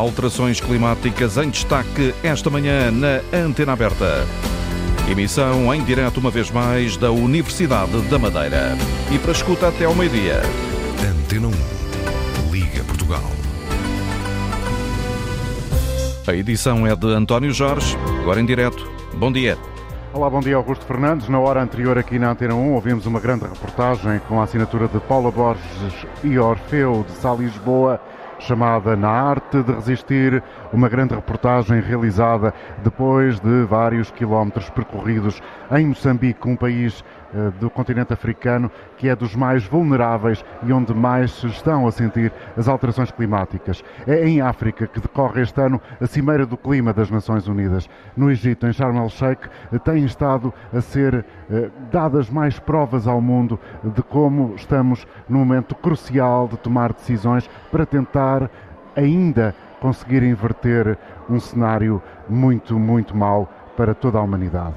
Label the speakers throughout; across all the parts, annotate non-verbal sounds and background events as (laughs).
Speaker 1: Alterações climáticas em destaque esta manhã na Antena Aberta. Emissão em direto uma vez mais da Universidade da Madeira. E para escuta até ao meio-dia.
Speaker 2: Antena 1. Liga Portugal.
Speaker 1: A edição é de António Jorge, agora em direto. Bom dia.
Speaker 3: Olá, bom dia Augusto Fernandes. Na hora anterior aqui na Antena 1 ouvimos uma grande reportagem com a assinatura de Paula Borges e Orfeu de Sá Lisboa chamada Na Arte de Resistir, uma grande reportagem realizada depois de vários quilómetros percorridos em Moçambique, um país do continente africano que é dos mais vulneráveis e onde mais se estão a sentir as alterações climáticas. É em África que decorre este ano a Cimeira do Clima das Nações Unidas. No Egito, em Sharm el-Sheikh, têm estado a ser eh, dadas mais provas ao mundo de como estamos num momento crucial de tomar decisões para tentar ainda conseguir inverter um cenário muito, muito mau para toda a humanidade.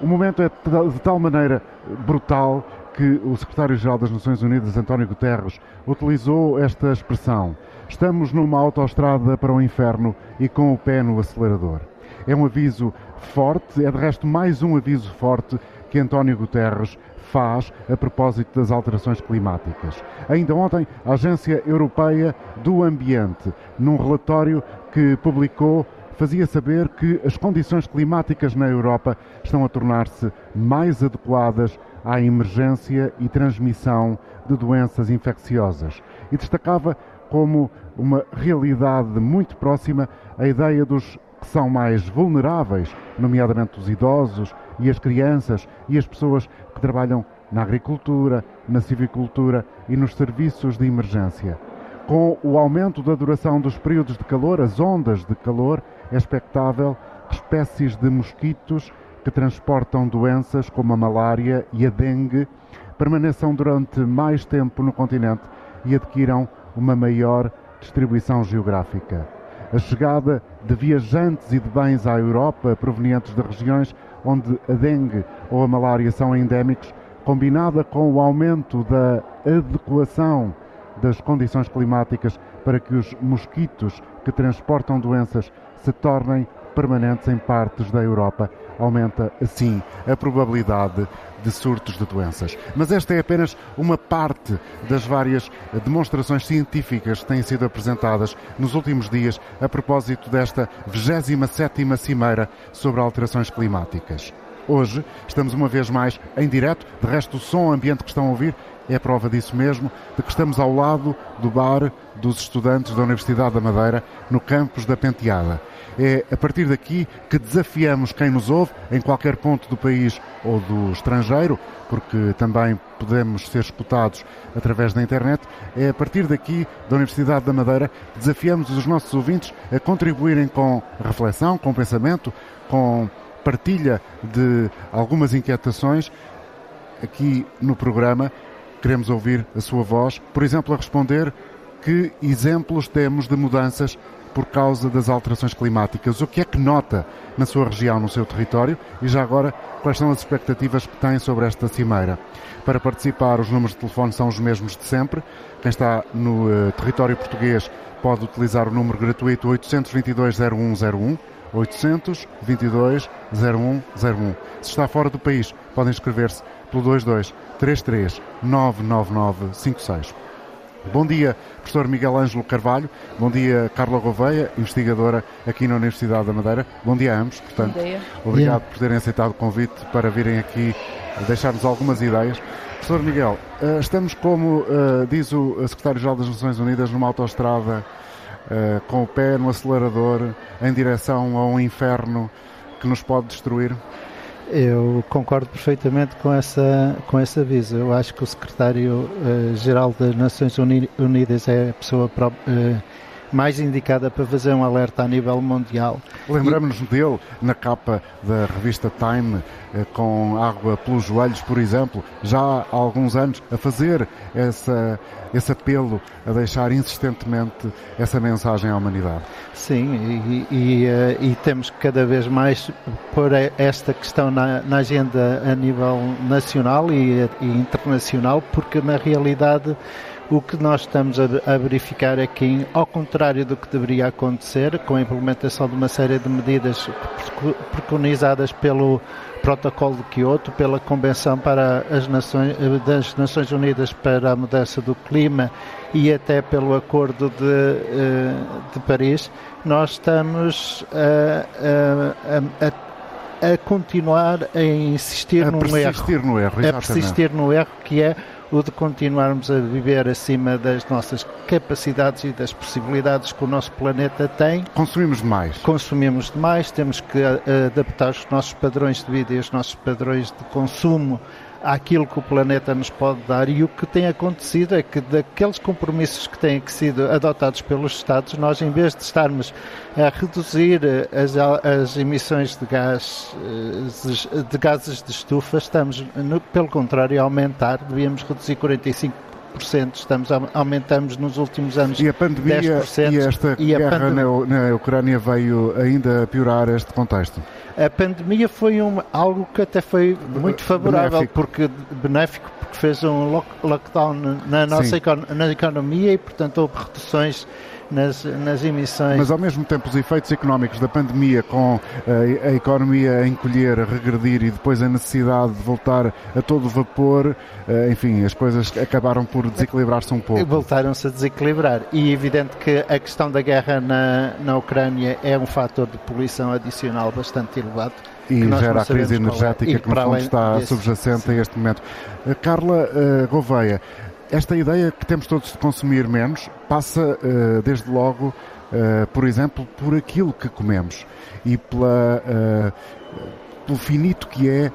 Speaker 3: O momento é de tal maneira brutal que o secretário-geral das Nações Unidas, António Guterres, utilizou esta expressão: estamos numa autoestrada para o inferno e com o pé no acelerador. É um aviso forte, é de resto mais um aviso forte que António Guterres faz a propósito das alterações climáticas. Ainda ontem, a Agência Europeia do Ambiente, num relatório que publicou fazia saber que as condições climáticas na Europa estão a tornar-se mais adequadas à emergência e transmissão de doenças infecciosas e destacava como uma realidade muito próxima a ideia dos que são mais vulneráveis, nomeadamente os idosos e as crianças e as pessoas que trabalham na agricultura, na civicultura e nos serviços de emergência. Com o aumento da duração dos períodos de calor, as ondas de calor, é expectável que espécies de mosquitos que transportam doenças como a malária e a dengue permaneçam durante mais tempo no continente e adquiram uma maior distribuição geográfica. A chegada de viajantes e de bens à Europa provenientes de regiões onde a dengue ou a malária são endémicos, combinada com o aumento da adequação das condições climáticas para que os mosquitos que transportam doenças se tornem permanentes em partes da Europa. Aumenta, assim, a probabilidade de surtos de doenças. Mas esta é apenas uma parte das várias demonstrações científicas que têm sido apresentadas nos últimos dias a propósito desta 27ª Cimeira sobre alterações climáticas. Hoje estamos uma vez mais em direto, de resto o som ambiente que estão a ouvir é prova disso mesmo, de que estamos ao lado do bar dos estudantes da Universidade da Madeira, no campus da Penteada. É a partir daqui que desafiamos quem nos ouve, em qualquer ponto do país ou do estrangeiro, porque também podemos ser escutados através da internet. É a partir daqui, da Universidade da Madeira, desafiamos os nossos ouvintes a contribuírem com reflexão, com pensamento, com partilha de algumas inquietações aqui no programa. Queremos ouvir a sua voz, por exemplo, a responder que exemplos temos de mudanças por causa das alterações climáticas. O que é que nota na sua região, no seu território? E já agora, quais são as expectativas que tem sobre esta cimeira? Para participar, os números de telefone são os mesmos de sempre. Quem está no uh, território português pode utilizar o número gratuito 822-0101. 822 0101. Se está fora do país, podem inscrever-se pelo 22 33 999 56. Bom dia, professor Miguel Ângelo Carvalho. Bom dia, Carla Gouveia, investigadora aqui na Universidade da Madeira. Bom dia a ambos, portanto.
Speaker 4: Bom dia.
Speaker 3: Obrigado por terem aceitado o convite para virem aqui deixar-nos algumas ideias. Professor Miguel, eh, estamos, como eh, diz o Secretário-Geral das Nações Unidas, numa autoestrada eh, com o pé no acelerador em direção a um inferno que nos pode destruir?
Speaker 5: Eu concordo perfeitamente com essa com esse aviso. Eu acho que o secretário-geral uh, das Nações Unidas é a pessoa uh, mais indicada para fazer um alerta a nível mundial.
Speaker 3: Lembramos-nos dele na capa da revista Time, eh, com água pelos joelhos, por exemplo, já há alguns anos, a fazer essa, esse apelo, a deixar insistentemente essa mensagem à humanidade.
Speaker 5: Sim, e, e, eh, e temos cada vez mais pôr esta questão na, na agenda a nível nacional e, e internacional, porque na realidade O que nós estamos a, a, verificar é que, ao contrário do que deveria acontecer, com a implementação de uma série de medidas preconizadas pelo Protocolo de Kyoto, pela Convenção para as Nações, das Nações Unidas para a Mudança do Clima e até pelo Acordo de, eh, de Paris, nós estamos a, a, a, a continuar a insistir
Speaker 3: a
Speaker 5: num
Speaker 3: persistir
Speaker 5: erro.
Speaker 3: no erro.
Speaker 5: A persistir no erro que é o de continuarmos a viver acima das nossas capacidades e das possibilidades que o nosso planeta tem.
Speaker 3: Consumimos demais.
Speaker 5: Consumimos demais, temos que adaptar os nossos padrões de vida e os nossos padrões de consumo àquilo que o planeta nos pode dar e o que tem acontecido é que daqueles compromissos que têm sido adotados pelos Estados, nós em vez de estarmos a reduzir as, as emissões de, gás, eh, de gases de estufa, estamos, no, pelo contrário, a aumentar, devíamos reduzir 45 estamos aumentamos nos últimos anos
Speaker 3: e a pandemia 10%, e esta e guerra pandem... na, Ucrânia veio ainda piorar este contexto
Speaker 5: a pandemia foi um, algo que até foi muito favorável, benéfico. porque benéfico, porque fez um lock, lockdown na nossa na economia e, portanto, houve reduções nas, nas emissões.
Speaker 3: Mas ao mesmo tempo os efeitos económicos da pandemia com a, eh, a economia a encolher, a regredir e depois a necessidade de voltar a todo vapor, eh, enfim, as coisas acabaram por desequilibrar-se um pouco.
Speaker 5: Voltaram-se a desequilibrar e é evidente que a questão da guerra na, na Ucrânia é um fator de poluição adicional bastante elevado
Speaker 3: e gera a crise é. energética é. que no fundo está desse, subjacente sim. a este momento. Eh, Carla uh, Gouveia, esta ideia que temos todos de consumir menos passa, uh, desde logo, uh, por exemplo, por aquilo que comemos e pela, uh, pelo finito que é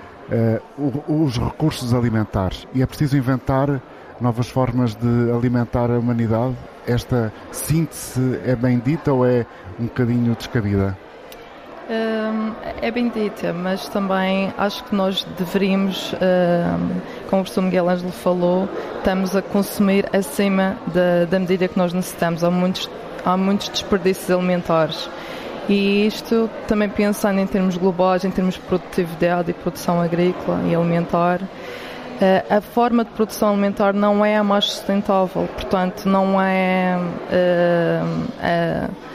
Speaker 3: os recursos alimentares. E é preciso inventar novas formas de alimentar a humanidade. Esta síntese é bem dita ou é um bocadinho descabida?
Speaker 4: É bem dita, mas também acho que nós deveríamos, como o professor Miguel Ângelo falou, estamos a consumir acima da, da medida que nós necessitamos. Há muitos, há muitos desperdícios alimentares. E isto também pensando em termos globais, em termos de produtividade e produção agrícola e alimentar, a forma de produção alimentar não é a mais sustentável, portanto, não é. Uh,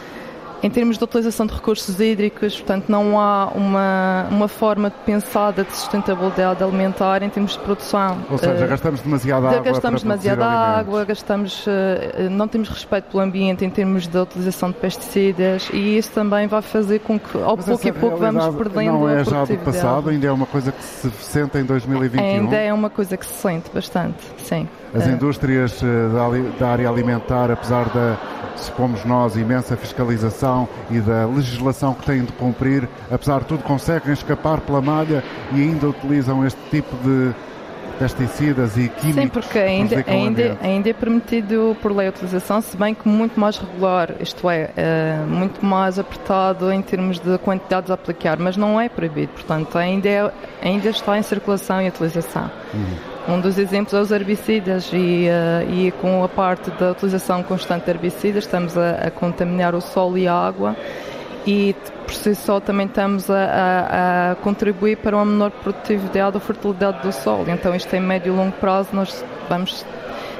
Speaker 4: em termos de utilização de recursos hídricos, portanto, não há uma, uma forma pensada de sustentabilidade alimentar em termos de produção.
Speaker 3: Ou seja, uh, gastamos demasiada água.
Speaker 4: Gastamos demasiada água, gastamos, uh, não temos respeito pelo ambiente em termos da utilização de pesticidas e isso também vai fazer com que, ao Mas pouco e pouco, vamos perdendo
Speaker 3: não é já do passado, ainda é uma coisa que se sente em 2021?
Speaker 4: Ainda é uma coisa que se sente bastante, sim.
Speaker 3: As uh, indústrias da, da área alimentar, apesar da supomos nós, imensa fiscalização e da legislação que têm de cumprir, apesar de tudo, conseguem escapar pela malha e ainda utilizam este tipo de pesticidas e químicos.
Speaker 4: Sim, porque ainda, ainda, ainda é permitido por lei a utilização, se bem que muito mais regular, isto é, é, muito mais apertado em termos de quantidades a aplicar, mas não é proibido, portanto, ainda, é, ainda está em circulação e utilização. Uhum. Um dos exemplos é os herbicidas e, uh, e com a parte da utilização constante de herbicidas estamos a, a contaminar o solo e a água e por si só também estamos a, a, a, contribuir para uma menor produtividade ou fertilidade do solo. Então isto em médio e longo prazo nós vamos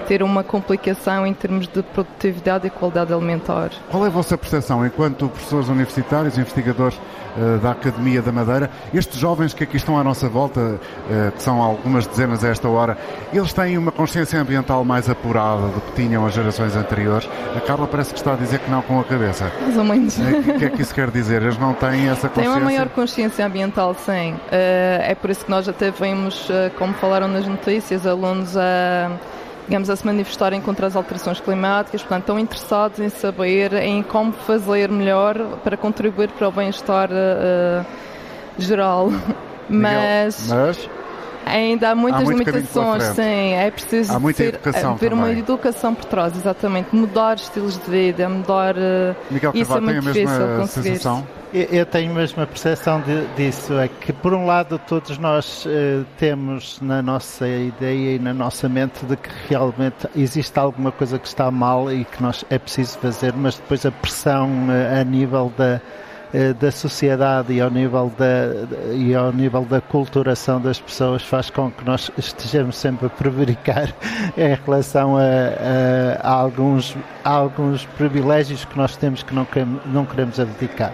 Speaker 4: ter uma complicação em termos de produtividade e qualidade alimentar.
Speaker 3: Qual é a vossa percepção enquanto professores universitários, investigadores uh, da Academia da Madeira, estes jovens que aqui estão à nossa volta, uh, que são algumas dezenas a esta hora, eles têm uma consciência ambiental mais apurada do que tinham as gerações anteriores? A Carla parece que está a dizer que não com a cabeça.
Speaker 4: Mais ou menos.
Speaker 3: O que é que isso quer dizer? Eles não têm essa consciência?
Speaker 4: Tem uma maior consciência ambiental, sim. Uh, é por isso que nós até vemos, como falaram nas notícias, alunos a digamos, a se manifestarem contra as alterações climáticas, portanto, estão interessados em saber em como fazer melhor para contribuir para o bem-estar uh, geral. Mas,
Speaker 3: mas,
Speaker 4: ainda há muitas há limitações, sim, é preciso
Speaker 3: há muita ter, educação
Speaker 4: haver uma educação por trás, exatamente, mudar estilos de vida, mudar.
Speaker 3: Miguel isso é muito difícil conseguir. Sensação?
Speaker 5: Eu tenho mesmo a percepção de, disso, é que por um lado todos nós uh, temos na nossa ideia e na nossa mente de que realmente existe alguma coisa que está mal e que nós é preciso fazer, mas depois a pressão uh, a nível da, da sociedade e ao, nível da, e ao nível da culturação das pessoas faz com que nós estejamos sempre a prevaricar (laughs) em relação a, a, a alguns, a alguns privilégios que nós temos que não queremos, não queremos abdicar.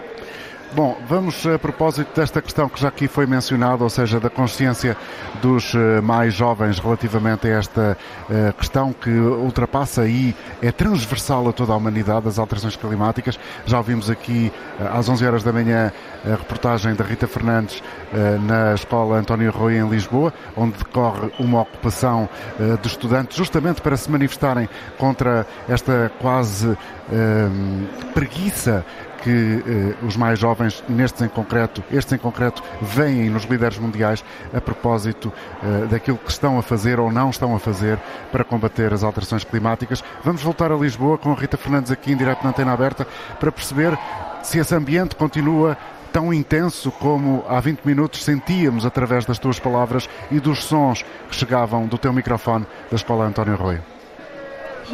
Speaker 3: Bom, vamos a propósito desta questão que já aqui foi mencionada, ou seja, da consciência dos eh, mais jovens relativamente a esta uh, questão que ultrapassa e é transversal a toda a humanidade, as alterações climáticas. Já ouvimos aqui às 11 horas da manhã a reportagem da Rita Fernandes na Escola António Rui em Lisboa, onde decorre uma ocupação de estudantes justamente para se manifestarem contra esta quase preguiça que eh, os mais jovens, nestes em concreto, estes em concreto, veem nos líderes mundiais a propósito eh, daquilo que estão a fazer ou não estão a fazer para combater as alterações climáticas. Vamos voltar a Lisboa com a Rita Fernandes aqui em direto na antena aberta para perceber se esse ambiente continua tão intenso como há 20 minutos sentíamos através das tuas palavras e dos sons que chegavam do teu microfone da Escola António Arroio.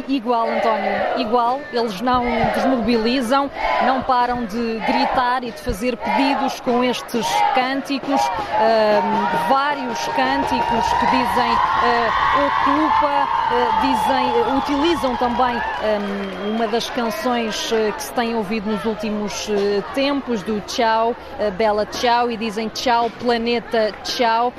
Speaker 6: Igual, António, igual. Eles não desmobilizam, não param de gritar e de fazer pedidos com estes cânticos, uh, vários cânticos que dizem uh, ocupa, uh, dizem, utilizam também um, uma das canções que se tem ouvido nos últimos tempos do Tchau, Bela Tchau, e dizem Tchau, planeta Tchau.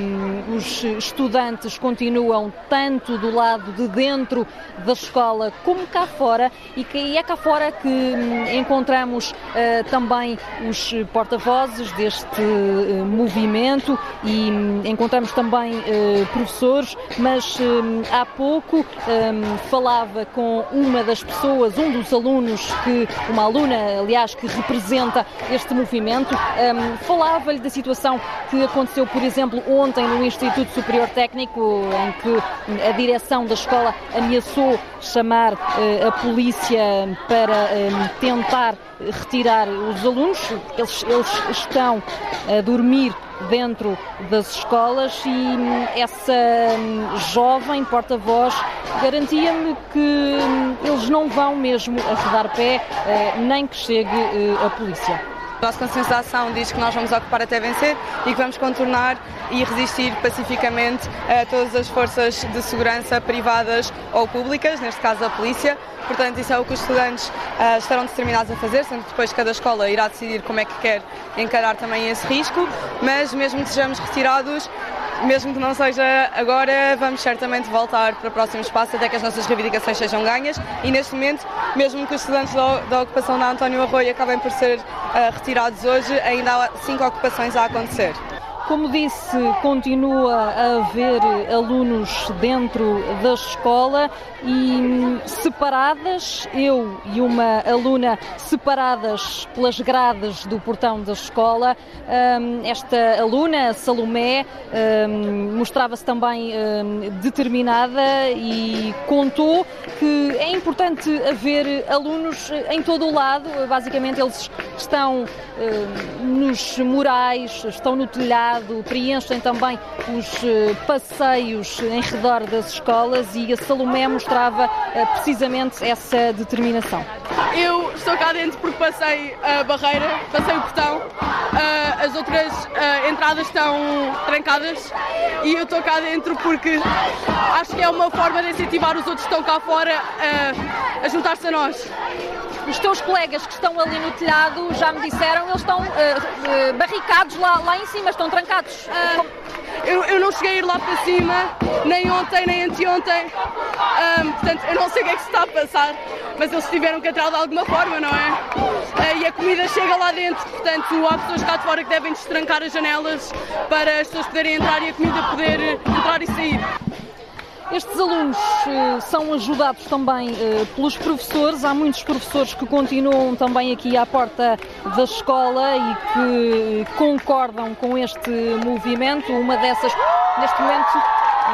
Speaker 6: Um, os estudantes continuam tanto do lado de dentro da escola como cá fora e que é cá fora que hum, encontramos uh, também os porta-vozes deste uh, movimento e um, encontramos também uh, professores, mas um, há pouco hum, falava com uma das pessoas, um dos alunos que, uma aluna, aliás, que representa este movimento, hum, falava-lhe da situação que aconteceu, por exemplo, ontem no Instituto Superior Técnico, em que a direção da escola ameaçou chamar uh, a polícia para uh, tentar retirar os alunos. Eles, eles estão a dormir dentro das escolas e hum, essa hum, jovem porta-voz garantia-me que hum, eles não vão mesmo arredar pé, uh, nem que chegue a polícia.
Speaker 7: A nossa conscienciação diz que nós vamos ocupar até vencer e que vamos contornar e resistir pacificamente a todas as forças de segurança privadas ou públicas, neste caso a polícia. Portanto, isso é o que os estudantes uh, estarão determinados a fazer, sendo que depois cada escola irá decidir como é que quer encarar também esse risco. Mas, mesmo que sejamos retirados, mesmo que não seja agora, vamos certamente voltar para o próximo espaço até que as nossas reivindicações sejam ganhas e neste momento, mesmo que os estudantes da, ocupação da António Arroio acabem por ser uh, retirados hoje, ainda há cinco ocupações a acontecer.
Speaker 6: Como disse, continua a haver alunos dentro da escola e separadas, eu e uma aluna separadas pelas grades do portão da escola. Esta aluna, Salomé, mostrava-se também determinada e contou que é importante haver alunos em todo o lado. Basicamente, eles estão nos murais, estão no telhado preenchem também os eh, passeios em redor das escolas e a Salomé mostrava eh, precisamente essa determinação.
Speaker 8: Eu estou cá dentro porque passei a barreira, passei o portão, eh, as outras entradas estão trancadas e eu estou cá dentro porque acho que é uma forma de incentivar os outros que estão cá fora a, a juntar-se a nós.
Speaker 6: Os teus colegas que estão ali no telhado já me disseram, eles estão uh, barricados lá, lá em cima, estão trancados. Uh,
Speaker 8: eu, eu, não cheguei a ir lá para cima, nem ontem, nem anteontem. Um, portanto, eu não sei o que é que se está a passar, mas eles tiveram que entrar de alguma forma, não é? Uh, e a comida chega lá dentro, portanto, há pessoas cá de fora que devem destrancar as janelas para as pessoas poderem entrar e a comida poder entrar e sair.
Speaker 6: Estes alunos uh, são ajudados também uh, pelos professores. Há muitos professores que continuam também aqui à porta da escola e que concordam com este movimento. Uma dessas, neste momento,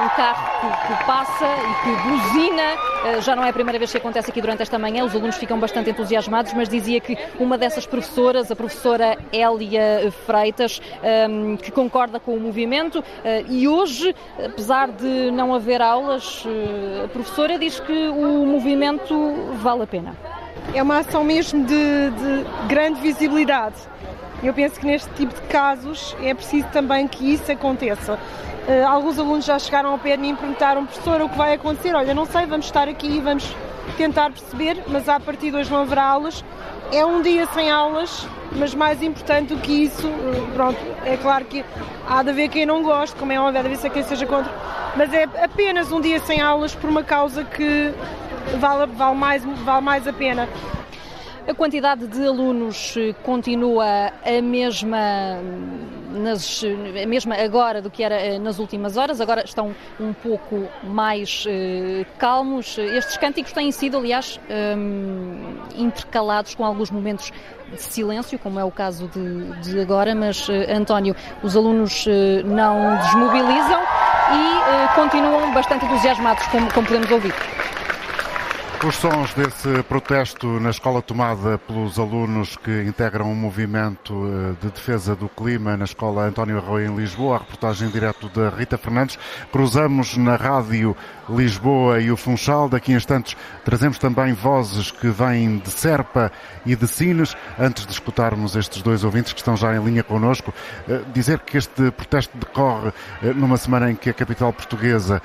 Speaker 6: um carro que, que, passa e que buzina. Eh, já não é a primeira vez que acontece aqui durante esta manhã, os alunos ficam bastante entusiasmados, mas dizia que uma dessas professoras, a professora Hélia Freitas, ehm, que concorda com o movimento eh, e hoje, apesar de não haver aulas, eh, a professora diz que o movimento vale a pena.
Speaker 9: é uma ação mesmo de, de grande visibilidade. Eu penso que neste tipo de casos é preciso também que isso aconteça. Uh, alguns alunos já chegaram ao pé de mim e perguntaram, professor, o que vai acontecer? Olha, não sei, vamos estar aqui e vamos tentar perceber, mas a partir de hoje não haverá aulas. É um dia sem aulas, mas mais importante do que isso, uh, pronto, é claro que há de haver quem não goste, como é óbvio, há de haver quem seja contra, mas é apenas um dia sem aulas por uma causa que vale, vale, mais, vale mais a pena.
Speaker 6: A quantidade de alunos eh, continua a mesma, nas, a mesma agora do que era eh, nas últimas horas, agora estão um pouco mais calmos. Estes cânticos têm sido, aliás, um, intercalados com alguns momentos de silêncio, como é o caso de, de agora, mas, António, os alunos não desmobilizam e continuam bastante entusiasmados, como, como podemos ouvir.
Speaker 3: Os sons desse protesto na escola tomada pelos alunos que integram um movimento eh, de defesa do clima na escola António Arroio em Lisboa, a reportagem direto da Rita Fernandes. Cruzamos na rádio Lisboa e o Funchal. Daqui a instantes trazemos também vozes que vêm de Serpa e de Sines. Antes de escutarmos estes dois ouvintes que estão já em linha connosco, eh, dizer que este protesto decorre eh, numa semana em que a capital portuguesa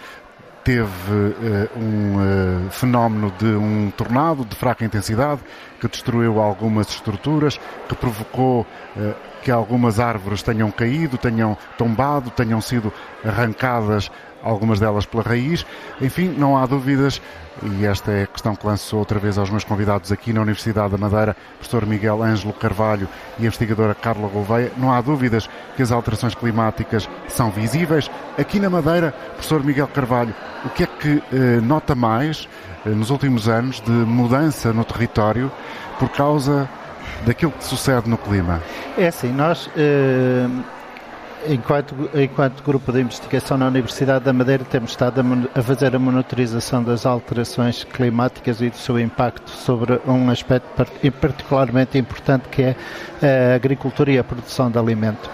Speaker 3: teve uh, um uh, fenómeno de um tornado de fraca intensidade que destruiu algumas estruturas, que provocou uh, que algumas árvores tenham caído, tenham tombado, tenham sido arrancadas, algumas delas pela raiz. Enfim, não há dúvidas e esta é a questão que lanço outra vez aos meus convidados aqui na Universidade da Madeira, professor Miguel Ângelo Carvalho e a investigadora Carla Gouveia. Não há dúvidas que as alterações climáticas são visíveis. Aqui na Madeira, professor Miguel Carvalho, o que é que eh, nota mais eh, nos últimos anos de mudança no território por causa daquilo que sucede no clima?
Speaker 5: É assim, nós. Eh enquanto, enquanto grupo de investigação na Universidade da Madeira, temos estado a, a, fazer a monitorização das alterações climáticas e do seu impacto sobre um aspecto particularmente importante que é a agricultura e a produção de alimento.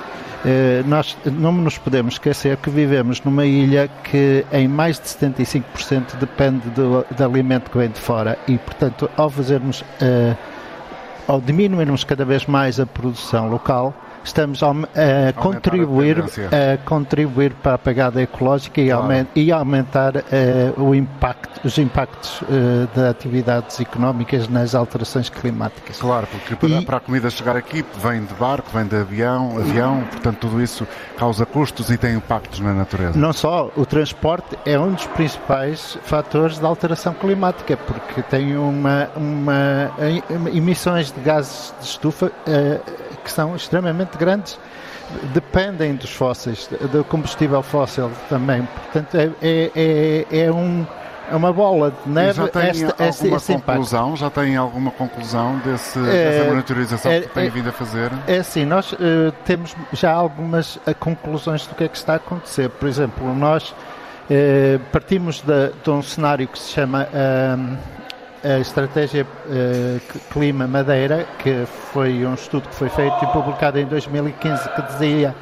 Speaker 5: Eh, nós não nos podemos esquecer que vivemos numa ilha que em mais de 75% depende do, do alimento que vem de fora e, portanto, ao fazermos, uh, ao diminuirmos cada vez mais a produção local, estamos a, a contribuir, a, a, contribuir para a pegada ecológica e, claro. aument, e aumentar uh, o impacto, os impactos uh, de atividades económicas nas alterações climáticas.
Speaker 3: Claro, porque para, e, para, a comida chegar aqui vem de barco, vem de avião, avião, portanto tudo isso causa custos e tem impactos na natureza.
Speaker 5: Não só, o transporte é um dos principais fatores de alteração climática, porque tem uma, uma emissões de gases de estufa uh, que são extremamente grandes dependem dos fósseis, do combustível fóssil também. Portanto, é, é, é, é um, é uma bola de neve.
Speaker 3: E já tem esta, alguma esse, conclusão? Impacto. Já tem alguma conclusão desse, é, dessa monitorização é, que tem é, vindo a fazer?
Speaker 5: É assim, nós uh, temos já algumas uh, conclusões do que é que está a acontecer. Por exemplo, nós uh, partimos de, de, um cenário que se chama a estratégia uh, Clima Madeira, que foi um estudo que foi feito e publicado em 2015, que dizia,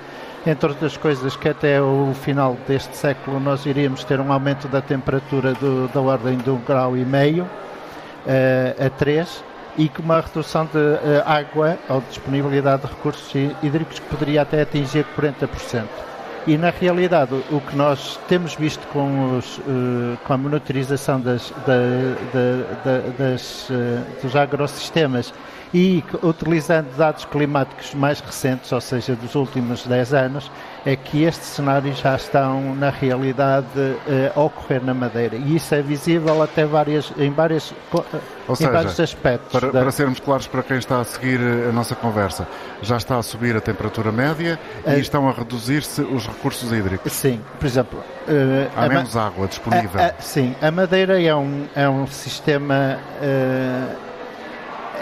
Speaker 5: entre outras coisas, que até o final deste século nós iríamos ter um aumento da temperatura do, da ordem de um grau e meio uh, a 3 e com uma redução de uh, água ou disponibilidade de recursos hídricos que poderia até atingir 40%. E na realidade o que nós temos visto com, os, uh, com a monitorização das, da, da, da, das, uh, dos agrossistemas e utilizando dados climáticos mais recentes, ou seja, dos últimos 10 anos, é que estes cenários já estão na realidade uh, a ocorrer na Madeira e isso é visível até várias, em, várias,
Speaker 3: ou em seja, vários aspectos. Para, da... para, sermos claros para quem está a seguir a nossa conversa, já está a subir a temperatura média e estão a reduzir-se os recursos hídricos.
Speaker 5: Sim, por exemplo.
Speaker 3: Uh, Há menos água disponível. A,
Speaker 5: a, sim, a Madeira é um, é um sistema. Uh,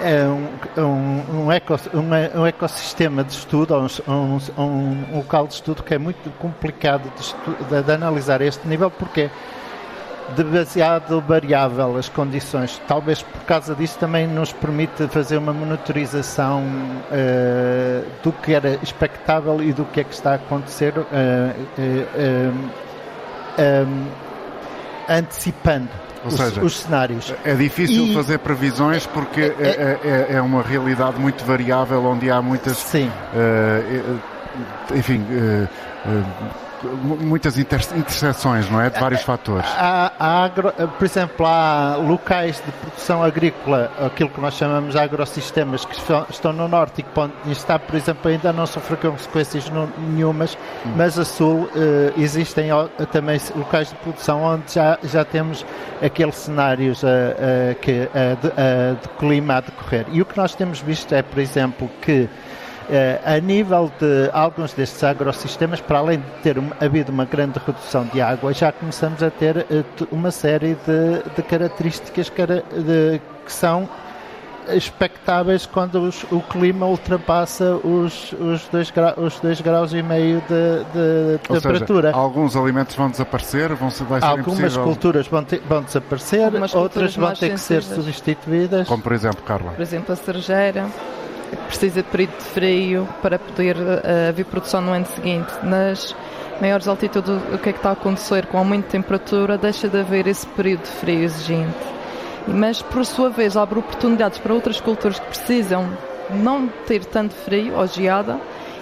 Speaker 5: é um, um, um, eco, um, ecossistema de estudo, um, um, local de estudo que é muito complicado de, de, de analisar a este nível, porque é demasiado variável as condições. Talvez por causa disso também nos permite fazer uma monitorização uh, do que era expectável e do que é que está a acontecer, uh, uh, antecipando os,
Speaker 3: seja,
Speaker 5: os cenários.
Speaker 3: É difícil
Speaker 5: E-
Speaker 3: fazer previsões porque é, é- é uma realidade muito variável onde há muitas.
Speaker 5: Sim.
Speaker 3: eh, enfim. eh, muitas inter interseções, não é? De vários fatores.
Speaker 5: Há, há agro- por exemplo, há locais de produção agrícola, aquilo que nós chamamos de agrossistemas, que estão- no norte e que estar, por exemplo, ainda não sofrer consequências nenhumas, mas a sul eh, existem também locais de produção onde já, já temos aqueles cenários eh, eh, de, de clima a decorrer. E o que nós temos visto é, por exemplo, que a nível de alguns destes agrossistemas, para além de ter havido uma grande redução de água, já começamos a ter eh, uma série de, de características de- que são expectáveis quando os- o clima ultrapassa os, os, dois gra- os dois graus e meio de, de
Speaker 3: Ou
Speaker 5: temperatura.
Speaker 3: seja, alguns alimentos vão desaparecer, vão ser, vai ser
Speaker 5: Algumas
Speaker 3: impossível.
Speaker 5: culturas vão, ter- vão desaparecer,
Speaker 4: Algumas
Speaker 5: outras vão ter que ser substituídas.
Speaker 3: Como por exemplo, Carla.
Speaker 4: Por exemplo, a cerejeira precisa de período de frio para poder eh, haver produção no ano seguinte. Nas maiores altitudes, o que é que está a acontecer? Com aumento de temperatura, deixa de haver esse período de frio exigente. Mas, por sua vez, abre oportunidades para outras culturas que precisam não ter tanto frio ou geada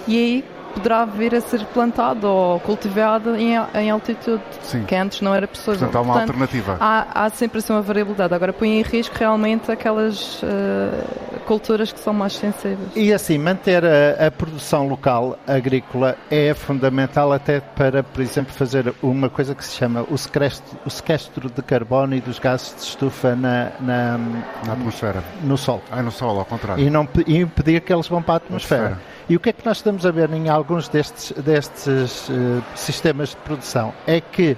Speaker 4: e aí poderá vir a ser plantado ou cultivado em, em altitude,
Speaker 3: Sim.
Speaker 4: que antes não era possível.
Speaker 3: Portanto, há uma alternativa.
Speaker 4: Há, há sempre assim uma variabilidade. Agora põe em risco realmente aquelas eh, culturas que são mais sensíveis.
Speaker 5: E assim, manter a, a produção local agrícola é fundamental até para, por exemplo, fazer uma coisa que se chama o sequestro, o sequestro de carbono e dos gases de estufa na, na-
Speaker 3: Na atmosfera.
Speaker 5: no Sol.
Speaker 3: Ah, no Sol, ao contrário.
Speaker 5: E, não, e impedir que eles vão para a atmosfera.
Speaker 3: Atmosfera.
Speaker 5: E o que é que nós estamos a ver em alguns destes, destes eh, sistemas de produção? É que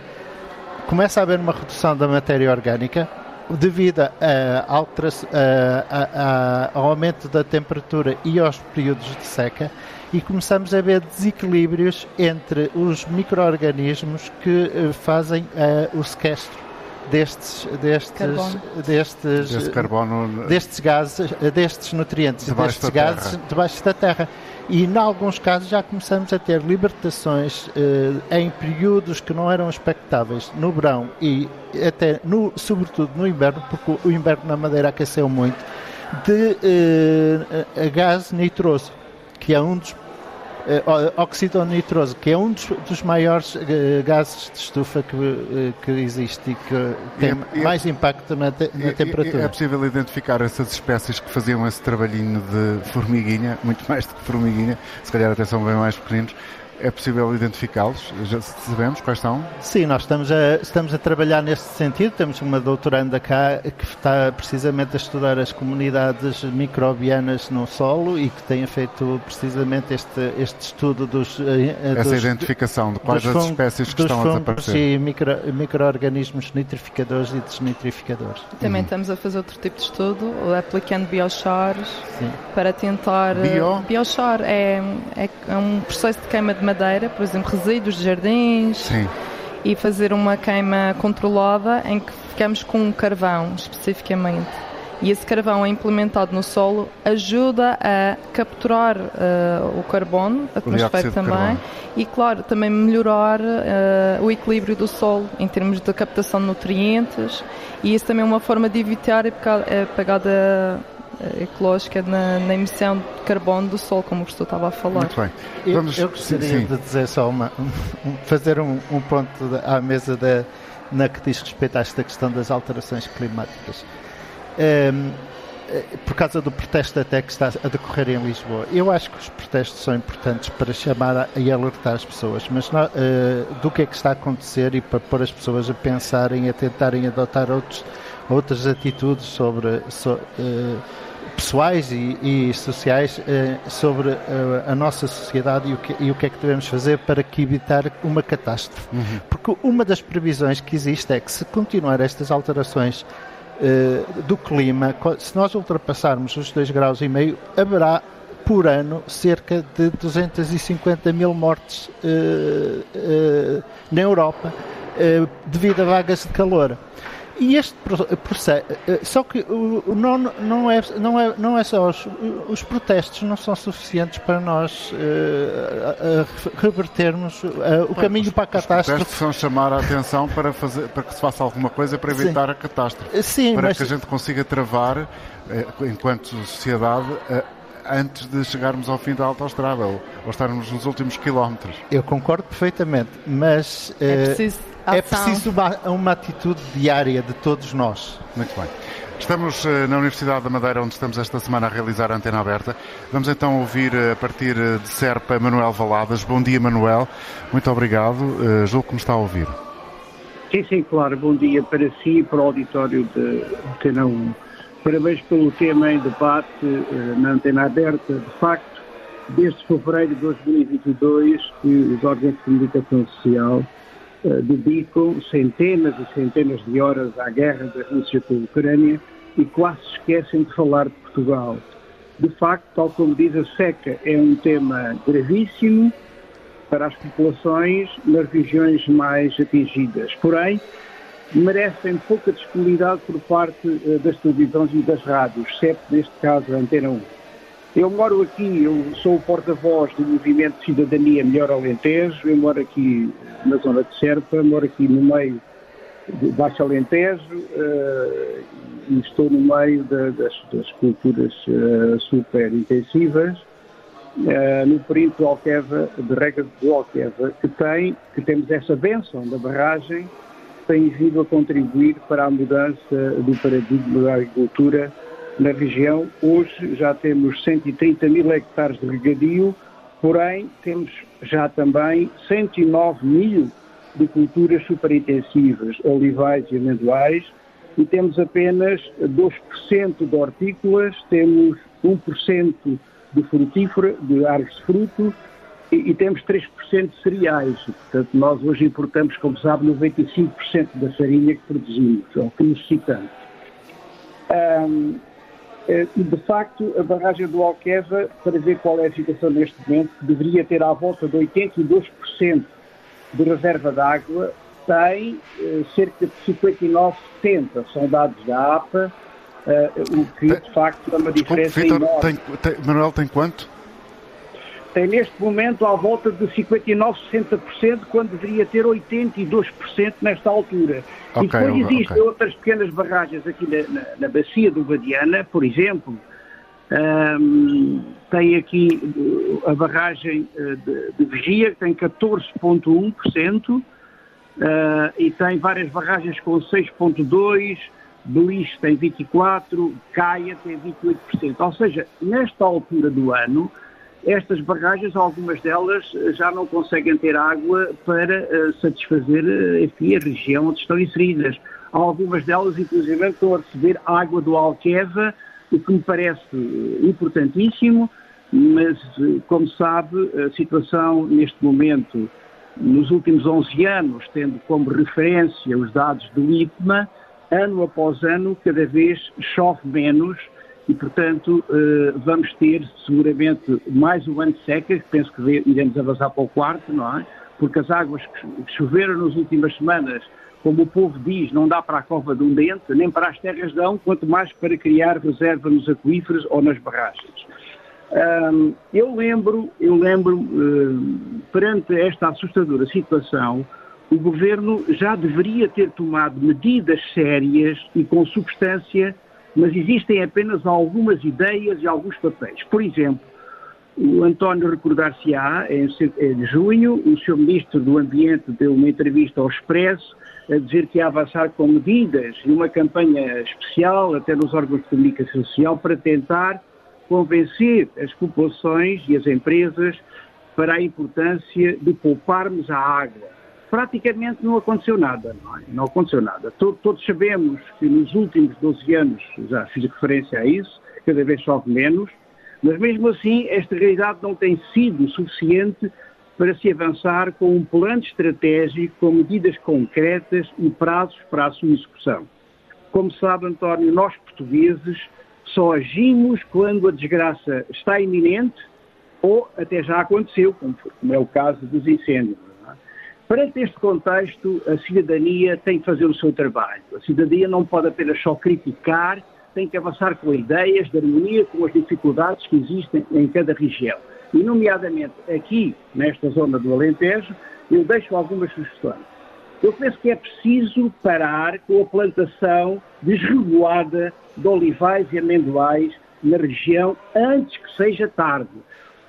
Speaker 5: começa a haver uma redução da matéria orgânica devido a, a- a- ao aumento da temperatura e aos períodos de seca e começamos a ver desequilíbrios entre os micro-organismos que eh, fazem eh, o sequestro destes, destes,
Speaker 4: Carbono.
Speaker 5: destes,
Speaker 3: Desse carbono.
Speaker 5: destes gases, destes nutrientes e destes
Speaker 3: da
Speaker 5: gases
Speaker 3: terra.
Speaker 5: debaixo da terra. E em alguns casos já começamos a ter libertações eh, em períodos que não eram expectáveis no verão e até no, sobretudo no inverno, porque o inverno na Madeira aqueceu muito, de eh, a gás nitroso, que é um dos eh, ó- óxido nitroso, que é um dos, dos maiores eh, gases de estufa que, eh, que existe e que tem
Speaker 3: E é-
Speaker 5: mais impacto na, te- na
Speaker 3: e-
Speaker 5: temperatura.
Speaker 3: É possível identificar essas espécies que faziam esse trabalhinho de formiguinha, muito mais do que formiguinha, se calhar até são bem mais pequeninos. É possível identificá-los? Já sabemos quais são?
Speaker 5: Sim, nós estamos a, estamos a trabalhar neste sentido. Temos uma doutoranda cá que está precisamente a estudar as comunidades microbianas no solo e que tem feito precisamente este, este estudo dos, eh, eh,
Speaker 3: Essa
Speaker 5: dos,
Speaker 3: identificação de quais as espécies que
Speaker 5: dos
Speaker 3: estão a
Speaker 5: fungos
Speaker 3: desaparecer.
Speaker 5: e micro, micro-organismos nitrificadores e desnitrificadores.
Speaker 4: Também estamos a fazer outro tipo de estudo, aplicando biochars
Speaker 5: Sim.
Speaker 4: para tentar. eh,
Speaker 3: Bio?
Speaker 4: Biochar é, é, é um processo de queima de madeira, por exemplo, resíduos de jardins,
Speaker 3: Sim.
Speaker 4: e fazer uma queima controlada em que ficamos com um carvão especificamente. E esse carvão é implementado no solo, ajuda a capturar eh, o carbono atmosférico
Speaker 3: de
Speaker 4: também e, claro, também melhorar eh, o equilíbrio do solo em termos de captação de nutrientes. E isso também é uma forma de evitar a pega- a pegada ecológica na, na emissão de carbono do solo, como o professor estava a falar.
Speaker 3: Muito bem.
Speaker 5: Eu,
Speaker 3: Vamos,
Speaker 5: eu gostaria
Speaker 3: sim,
Speaker 5: de dizer só uma, um- fazer um, um ponto de- à mesa da, na que diz respeito a esta questão das alterações climáticas. Ehm, eh, por causa do protesto até que está a decorrer em Lisboa. Eu acho que os protestos são importantes para chamar e alertar as pessoas, mas nó- eh, do que é que está a acontecer e para pôr as pessoas a pensarem, a tentarem adotar outros, outras atitudes sobre, so- eh, pessoais e, e sociais eh, sobre eh, a nossa sociedade e o, que, e o que é que devemos fazer para que evitar uma catástrofe. Porque uma das previsões que existe é que se continuar estas alterações eh, do clima, se nós ultrapassarmos os 2 graus e meio, haverá por ano cerca de 250 mil mortes eh, eh, na Europa eh, devido a vagas de calor. E este processo, eh, só que não, não, é, não, é, não é só os, os protestos não são suficientes para nós uh, revertermos uh, o caminho
Speaker 3: os,
Speaker 5: para a catástrofe. Os
Speaker 3: protestos são chamar a atenção para, fazer, para que se faça alguma coisa para evitar Sim. a catástrofe.
Speaker 5: Sim,
Speaker 3: para
Speaker 5: mas...
Speaker 3: que a gente consiga travar, enquanto sociedade, antes de chegarmos ao fim da autostrada ou, ou estarmos nos últimos quilómetros.
Speaker 5: Eu concordo perfeitamente, mas é preciso, é preciso uma, uma atitude diária de todos nós.
Speaker 3: Muito bem. Estamos uh, na Universidade da Madeira, onde estamos esta semana a realizar a antena aberta. Vamos então ouvir uh, a partir uh, de Serpa Manuel Valadas. Bom dia, Manuel. Muito obrigado. Uh, julgo que me está a ouvir.
Speaker 10: Sim, sim, claro. Bom dia para si e para o auditório de Antena 1. Parabéns pelo tema em debate eh, na antena aberta. De facto, desde fevereiro de 2022 que os órgãos de comunicação social eh, dedicam centenas e centenas de horas à guerra da Rússia com a Ucrânia e quase se esquecem de falar de Portugal. De facto, tal como diz a seca, é um tema gravíssimo para as populações nas regiões mais atingidas. Porém, merecem pouca disponibilidade por parte uh, das televisões e das rádios, exceto neste caso a Antena 1. Eu moro aqui, eu sou o porta-voz do movimento de Cidadania Melhor Alentejo, eu moro aqui na zona de Serpa, moro aqui no meio de Baixo Alentejo uh, e estou no meio de, das, das, culturas uh, super intensivas, uh, no perímetro Alqueva, de Regra do Alqueva, que tem, que temos essa benção da barragem tem vindo a contribuir para a mudança do paradigma da agricultura na região. Hoje já temos 130 mil hectares de regadio, porém temos já também 109 mil de culturas superintensivas, olivais e amendoais, e temos apenas 2% de hortícolas, temos 1% de frutífera, de árvores de fruto, e, e temos 3% de cereais. Portanto, nós hoje importamos, como sabe, 95% da farinha que produzimos, ou que necessitamos. Um, de facto, a barragem do Alqueva, para ver qual é a situação neste momento, deveria ter à volta de 82% de reserva de água, tem uh, cerca de 59, 70, são dados da APA, uh, o que de facto é uma diferença
Speaker 3: Desculpe, Victor, tem, tem, Manuel tem quanto?
Speaker 10: Tem neste momento à volta de 59, 60%, quando deveria ter 82% nesta altura. Okay, e depois existem okay. outras pequenas barragens aqui na, na, na bacia do Guadiana, por exemplo. Um, tem aqui uh, a barragem uh, de, de Vigia, que tem 14,1%, uh, e tem várias barragens com 6,2%, Beliche tem 24%, Caia tem 28%. Ou seja, nesta altura do ano, estas barragens, algumas delas eh, já não conseguem ter água para uh, satisfazer uh, enfim, a região onde estão inseridas. Algumas delas, inclusive, estão a receber água do Alqueva, o que me parece importantíssimo, mas, como sabe, a situação neste momento, nos últimos 11 anos, tendo como referência os dados do IPMA, ano após ano, cada vez chove menos e, portanto, eh, vamos ter seguramente mais um ano de seca, que penso que iremos avançar para o quarto, não é? Porque as águas que choveram nas últimas semanas, como o povo diz, não dá para a cova de um dente, nem para as terras dão, quanto mais para criar reserva nos aquíferos ou nas barragens. eu lembro, eu lembro, eh, perante esta assustadora situação, o Governo já deveria ter tomado medidas sérias e com substância mas existem apenas algumas ideias e alguns papéis. Por exemplo, o António recordar-se-á, em, junho, o Sr. Ministro do Ambiente deu uma entrevista ao Expresso a dizer que ia avançar com medidas e uma campanha especial, até nos órgãos de comunicação social, para tentar convencer as populações e as empresas para a importância de pouparmos a água praticamente não aconteceu nada, não, é? não aconteceu nada. Todos, sabemos que nos últimos 12 anos, já fiz referência a isso, cada vez chove menos, mas mesmo assim esta realidade não tem sido suficiente para se avançar com um plano estratégico com medidas concretas e prazos para a sua execução. Como sabe, António, nós portugueses só agimos quando a desgraça está iminente ou até já aconteceu, como, é o caso dos incêndios. Perante este contexto, a cidadania tem que fazer o seu trabalho. A cidadania não pode apenas só criticar, tem que avançar com ideias de harmonia com as dificuldades que existem em cada região. E, nomeadamente, aqui, nesta zona do Alentejo, eu deixo algumas sugestões. Eu penso que é preciso parar com a plantação desregulada de olivais e amendoais na região antes que seja tarde.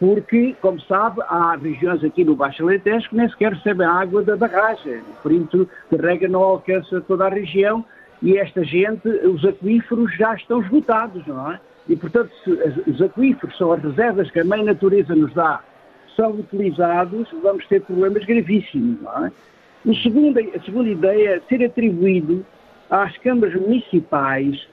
Speaker 10: Porque, como sabe, há regiões aqui no Baixo Alentejo que nem sequer recebem água da barragem. O perímetro de rega não alcança toda a região e esta gente, os aquíferos já estão esgotados, não é? E, portanto, os aquíferos são as reservas que a mãe natureza nos dá, são utilizados, vamos ter problemas gravíssimos, não é? O segundo, a segunda ideia é ser atribuído às câmaras municipais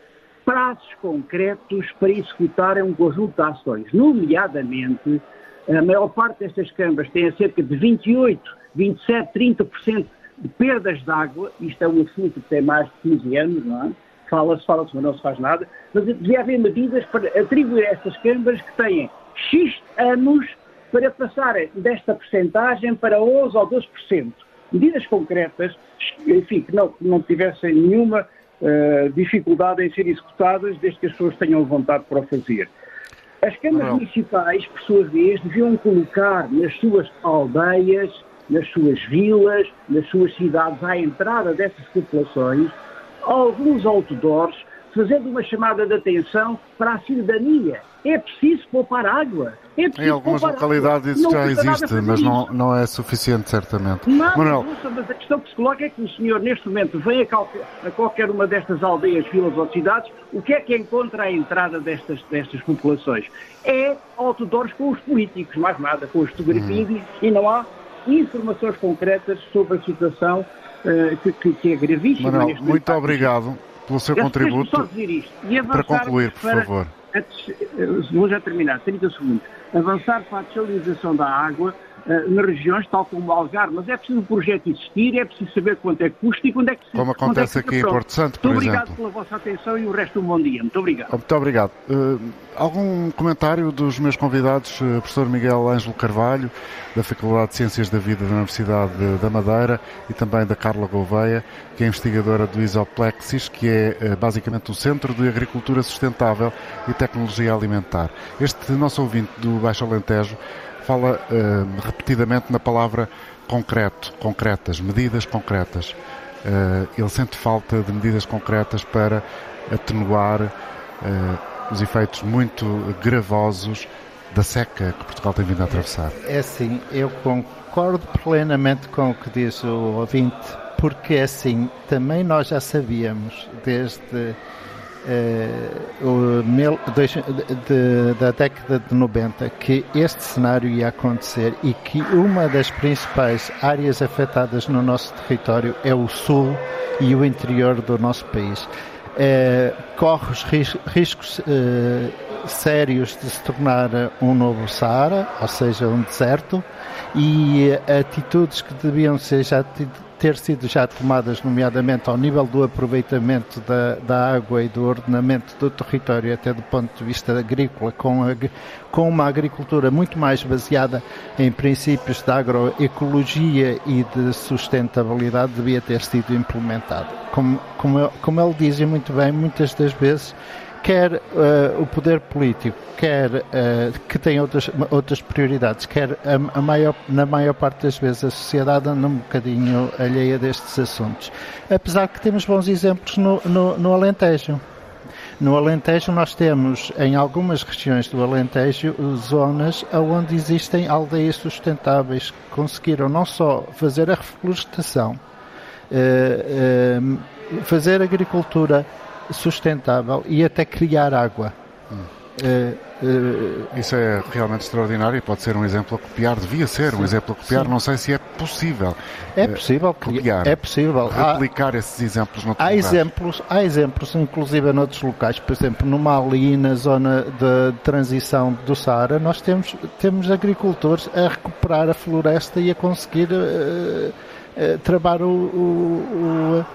Speaker 10: prazos concretos para executarem um conjunto de ações. Nomeadamente, a maior parte destas câmaras tem cerca de 28, 27, 30% de perdas de água. Isto é um assunto que tem mais de 15 anos, não é? Fala-se, fala-se, mas não se faz nada. Mas devia haver medidas para atribuir a estas câmaras que têm X anos para passarem desta percentagem para 11 ou 12% medidas concretas, enfim, que não, não tivessem nenhuma uh, dificuldade em ser executadas, desde que as pessoas tenham vontade para o fazer. As câmaras municipais, por sua vez, deviam colocar nas suas aldeias, nas suas vilas, nas suas cidades, à entrada dessas populações, alguns outdoors fazendo uma chamada de atenção para a cidadania. É preciso poupar água. É
Speaker 3: em algumas localidades isso já existe, mas não, não é suficiente, certamente.
Speaker 10: Não, Manuel. mas a questão que se coloca é que o senhor, neste momento, vem a qualquer, a qualquer uma destas aldeias, vilas ou cidades, o que é que encontra à entrada destas, destas populações? É outdoors com os políticos, mais nada, com as fotografias, hum. e não há informações concretas sobre a situação uh, que, que, que, é gravíssima.
Speaker 3: Manuel, muito obrigado pelo seu contributo. para concluir, por para, favor.
Speaker 10: Vou já terminar, 30 segundos. Avançar para a dessalinização da água uh, nas regiões, tal como o Algarve, mas é preciso o projeto existir, é preciso saber quanto é que custa e quando é que se
Speaker 3: Como acontece
Speaker 10: é
Speaker 3: aqui em Porto Santo,
Speaker 10: por
Speaker 3: Muito
Speaker 10: exemplo. obrigado pela vossa atenção e o resto um bom dia. Muito obrigado.
Speaker 3: Muito obrigado. Uh, algum comentário dos meus convidados, uh, professor Miguel Ângelo Carvalho, da Faculdade de Ciências da Vida da Universidade da Madeira e também da Carla Gouveia, que é investigadora do Isoplexis, que é uh, basicamente o Centro de Agricultura Sustentável e Tecnologia Alimentar. Este nosso ouvinte do Baixo Alentejo fala uh, repetidamente na palavra concreto, concretas, medidas concretas. Uh, ele sente falta de medidas concretas para atenuar uh, os efeitos muito gravosos da seca que Portugal tem vindo a atravessar.
Speaker 5: É assim, eu concordo plenamente com o que diz o ouvinte, porque é assim, também nós já sabíamos desde uh, mil, dois, de, da década de 90 que este cenário ia acontecer e que uma das principais áreas afetadas no nosso território é o sul e o interior do nosso país. Uh, corre os ris riscos uh, sérios de se tornar um novo Saara, ou seja, um deserto, e atitudes que deviam ser já ter sido já tomadas, nomeadamente ao nível do aproveitamento da, da água e do ordenamento do território, até do ponto de vista agrícola, com, a, com uma agricultura muito mais baseada em princípios de agroecologia e de sustentabilidade, devia ter sido implementado. Como, como, como ele dizia muito bem, muitas das vezes quer uh, o poder político, quer uh, que tem outras, outras prioridades, quer a, a, maior, na maior parte das vezes a sociedade anda um bocadinho alheia destes assuntos. Apesar que temos bons exemplos no, no, no Alentejo. No Alentejo nós temos, em algumas regiões do Alentejo, zonas onde existem aldeias sustentáveis que conseguiram não só fazer a reflorestação, uh, fazer agricultura sustentável e até criar água. Hum.
Speaker 3: Uh, uh, Isso é realmente extraordinário e pode ser um exemplo a copiar, devia ser sim, um exemplo a copiar, sim. não sei se é possível.
Speaker 5: É possível
Speaker 3: copiar,
Speaker 5: é possível
Speaker 3: replicar há, esses exemplos
Speaker 5: noutros há exemplos, há exemplos, inclusive noutros locais, por exemplo, no Mali, na zona de transição do Saara, nós temos, temos agricultores a recuperar a floresta e a conseguir uh, trabalhar o, o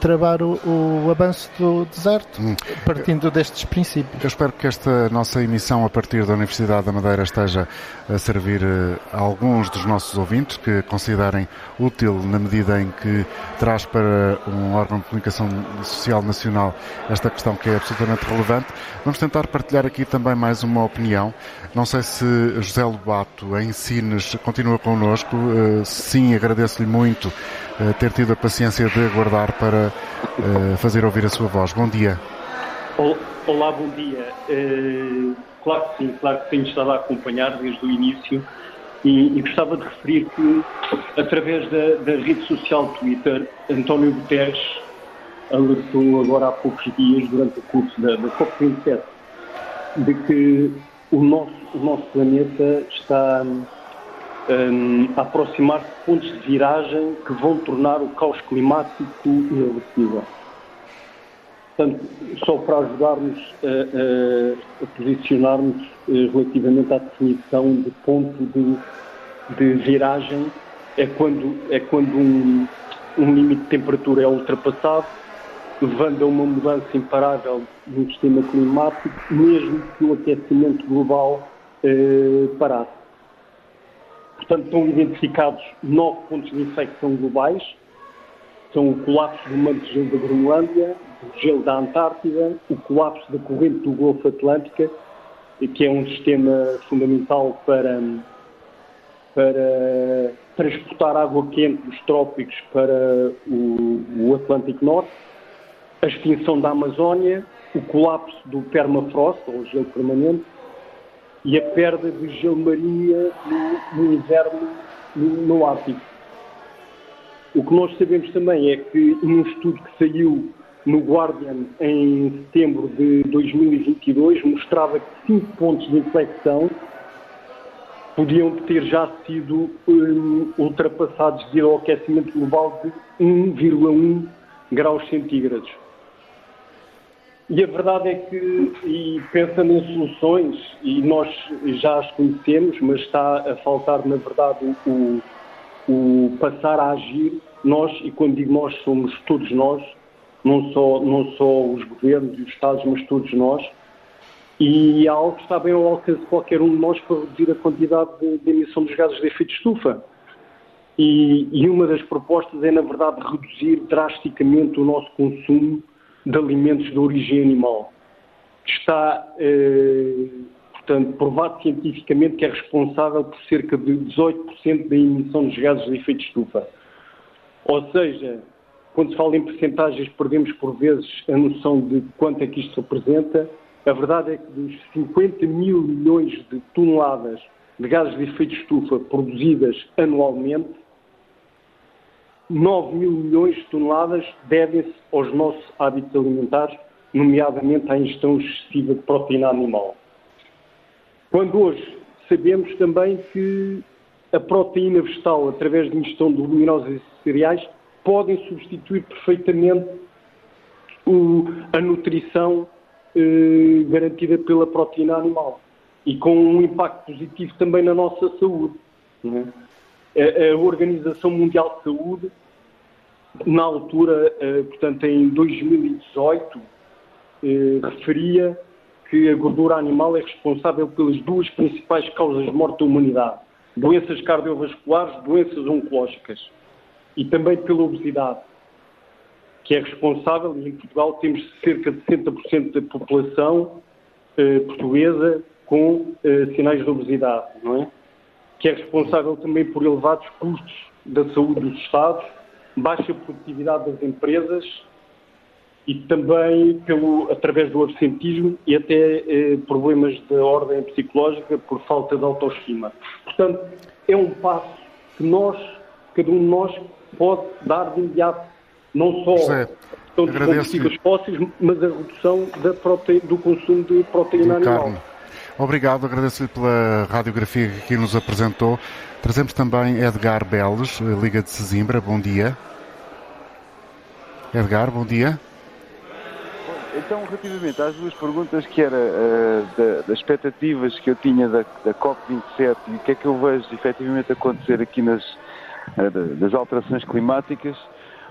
Speaker 5: travar o, o avanço do deserto, hum. partindo destes princípios.
Speaker 3: Eu espero que esta nossa emissão a partir da Universidade da Madeira esteja a servir eh, a alguns dos nossos ouvintes que considerem útil na medida em que traz para um órgão de comunicação social nacional esta questão que é absolutamente relevante. Vamos tentar partilhar aqui também mais uma opinião. Não sei se José Lobato, em Sines, continua connosco. Eh, sim, agradeço-lhe muito eh, ter tido a paciência de aguardar para uh, fazer ouvir a sua voz. Bom dia.
Speaker 11: Olá, bom dia. Uh, claro que sim, claro que tenho estado a acompanhar desde o início e, e gostava de referir que, através da, da, rede social Twitter, António Guterres alertou agora há poucos dias, durante o curso da, da COP27, de que o nosso, o nosso planeta está um, aproximar-se de pontos de viragem que vão tornar o caos climático irreversível. Portanto, só para ajudarmos a, a, a posicionarmos uh, relativamente à definição de ponto de, de viragem, é quando, é quando um, um limite de temperatura é ultrapassado, levando a uma mudança imparável no sistema climático, mesmo que o aquecimento global uh, parasse. Portanto, estão identificados nove pontos de infecção globais. São o colapso do manto de gelo da Groenlândia, o gelo da Antártida, o colapso da corrente do Golfo Atlântica, que é um sistema fundamental para, para transportar água quente dos trópicos para o, o Atlântico Norte, a extinção da Amazónia, o colapso do permafrost, ou gelo permanente, e a perda de gelmaria no, no inverno no, no Ártico. O que nós sabemos também é que num estudo que saiu no Guardian em setembro de 2022 mostrava que cinco pontos de inflexão podiam ter já sido um, ultrapassados devido ao aquecimento global de 1,1 graus centígrados. E a verdade é que, e pensando em soluções, e nós já as conhecemos, mas está a faltar, na verdade, o, o passar a agir, nós, e quando digo nós, somos todos nós, não só, não só os governos e os Estados, mas todos nós, e há algo que está bem ao alcance de qualquer um de nós para reduzir a quantidade de, de emissão dos gases de efeito de estufa. E, e uma das propostas é, na verdade, reduzir drasticamente o nosso consumo de alimentos de origem animal. Está, eh, portanto, provado cientificamente que é responsável por cerca de 18% da emissão de gases de efeito de estufa. Ou seja, quando se fala em percentagens, perdemos por vezes a noção de quanto é que isto representa. A verdade é que dos 50 mil milhões de toneladas de gases de efeito de estufa produzidas anualmente, 9 mil milhões de toneladas devem-se aos nossos hábitos alimentares, nomeadamente à ingestão excessiva de proteína animal. Quando hoje sabemos também que a proteína vegetal, através de ingestão de leguminosas e cereais, podem substituir perfeitamente o, a nutrição eh, garantida pela proteína animal e com um impacto positivo também na nossa saúde. É? A, a Organização Mundial de Saúde na altura, eh, portanto, em 2018, eh, referia que a gordura animal é responsável pelas duas principais causas de morte da humanidade: doenças cardiovasculares, doenças oncológicas e também pela obesidade, que é responsável, e em Portugal temos cerca de 60% da população eh, portuguesa com sinais de obesidade, não é? Que é responsável também por elevados custos da saúde dos Estados baixa produtividade das empresas e também pelo, através do absentismo e até eh, problemas de ordem psicológica por falta de autoestima. Portanto, é um passo que nós, cada um de nós, pode dar de imediato, não só José, a questão dos combustíveis fósseis, mas a redução prote... do consumo de proteína animal. Carne.
Speaker 3: Obrigado, agradeço-lhe pela radiografia que aqui nos apresentou. Trazemos também Edgar Beles, Liga de Sesimbra. Bom dia. Edgar, bom dia.
Speaker 12: Então, relativamente às duas perguntas, que era uh, da, das expectativas que eu tinha da, da COP27 e o que é que eu vejo efetivamente acontecer aqui nas uh, das alterações climáticas,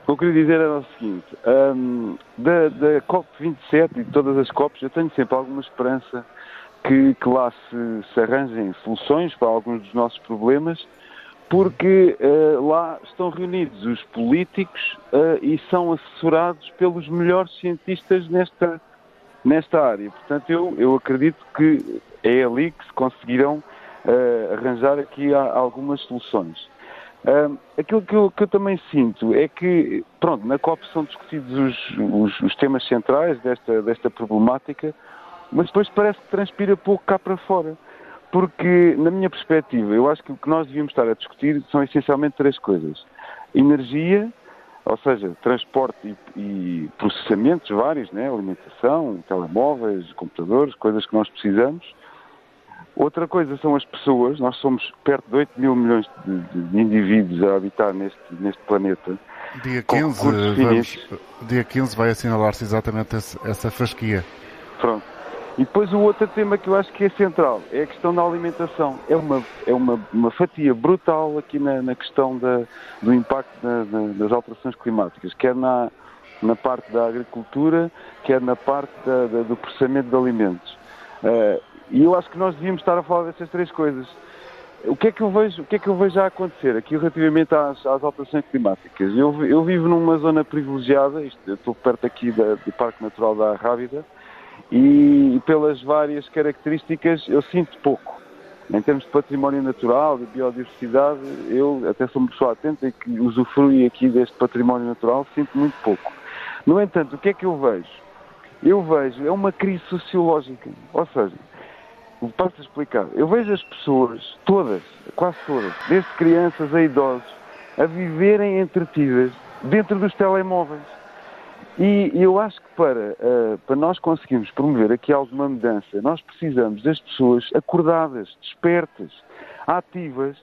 Speaker 12: que eu queria dizer era o seguinte: um, da, da COP27 e de todas as COPs, eu tenho sempre alguma esperança que, que lá se, se, arranjem soluções para alguns dos nossos problemas, porque uh, lá estão reunidos os políticos uh, e são assessorados pelos melhores cientistas nesta, nesta área. Portanto, eu, eu acredito que é ali que se conseguirão uh, arranjar aqui algumas soluções. Aquilo que eu, que eu, também sinto é que, pronto, na COP são discutidos os, os, os, temas centrais desta, desta problemática, mas depois parece que transpira pouco cá para fora. Porque, na minha perspectiva, eu acho que o que nós devíamos estar a discutir são essencialmente três coisas: energia, ou seja, transporte e, e processamentos vários, né? alimentação, telemóveis, computadores, coisas que nós precisamos. Outra coisa são as pessoas, nós somos perto de 8 mil milhões de, de indivíduos a habitar neste, neste planeta.
Speaker 3: Dia 15, vamos, dia 15 vai assinalar-se exatamente essa fasquia.
Speaker 12: Pronto. E depois o outro tema que eu acho que é central é a questão da alimentação. É uma, é uma, uma fatia brutal aqui na, na questão da, do impacto na, das alterações climáticas, quer na, na parte da agricultura, quer na parte da, da, do processamento de alimentos. Uh, e eu acho que nós devíamos estar a falar dessas três coisas. O que é que eu vejo, o que é que eu vejo a acontecer aqui relativamente às, às alterações climáticas? Eu, eu, vivo numa zona privilegiada, isto, estou perto aqui da, do Parque Natural da Rábida, e pelas várias características eu sinto pouco. Em termos de património natural, de biodiversidade, eu até sou uma pessoa atenta e que usufrui aqui deste património natural, sinto muito pouco. No entanto, o que é que eu vejo? Eu vejo, é uma crise sociológica. Ou seja, posso explicar, eu vejo as pessoas, todas, quase todas, desde crianças a idosos, a viverem entretidas dentro dos telemóveis. E eu acho que para, uh, para nós conseguirmos promover aqui alguma mudança, nós precisamos das pessoas acordadas, despertas, ativas,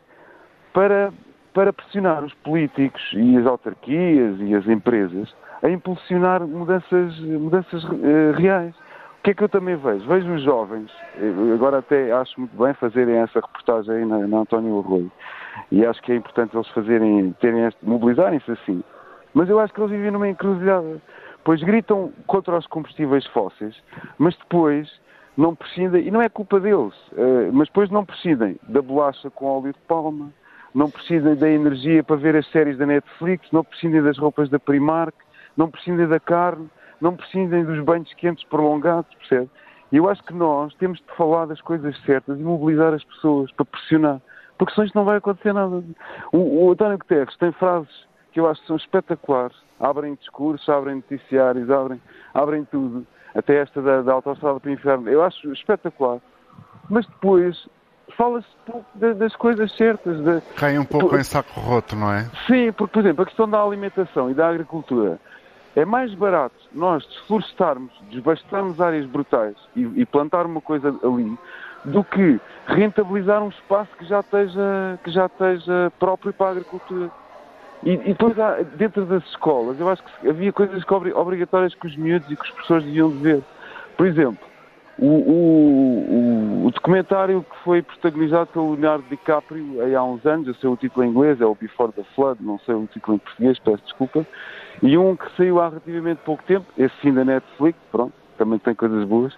Speaker 12: para, para pressionar os políticos e as autarquias e as empresas a impulsionar mudanças, mudanças uh, reais. O que é que eu também vejo? Vejo os jovens, agora até acho muito bem fazerem essa reportagem aí na, na António Arroio, e acho que é importante eles fazerem, terem este, mobilizarem-se assim. Mas eu acho que eles vivem numa encruzilhada pois gritam contra os combustíveis fósseis, mas depois não prescindem, e não é culpa deles, uh, mas depois não prescindem da bolacha com óleo de palma, não prescindem da energia para ver as séries da Netflix, não prescindem das roupas da Primark, não prescindem da carne, não prescindem dos banhos quentes prolongados, percebe? E eu acho que nós temos de falar das coisas certas e mobilizar as pessoas para pressionar, porque senão isto não vai acontecer nada. O, o António Guterres tem frases que eu acho que são espetaculares. Abrem discursos, abrem noticiários, abrem, abrem tudo. Até esta da, da autostrada para o inferno. Eu acho espetacular. Mas depois fala-se pouco das coisas certas. De...
Speaker 3: Cai um pouco por... em saco roto, não é?
Speaker 12: Sim, porque, por exemplo, a questão da alimentação e da agricultura. É mais barato nós desflorestarmos, desbastarmos áreas brutais e, e, plantar uma coisa ali do que rentabilizar um espaço que já esteja, que já esteja próprio para a agricultura. E, e depois, há, dentro das escolas, eu acho que havia coisas que obrigatórias que os miúdos e que os professores deviam ver. Por exemplo, o, o, o, documentário que foi protagonizado pelo Leonardo DiCaprio há uns anos, eu sei o título em inglês, é o Before the Flood, não sei o título em português, peço desculpa, e um que saiu há relativamente pouco tempo, esse sim da Netflix, pronto, também tem coisas boas,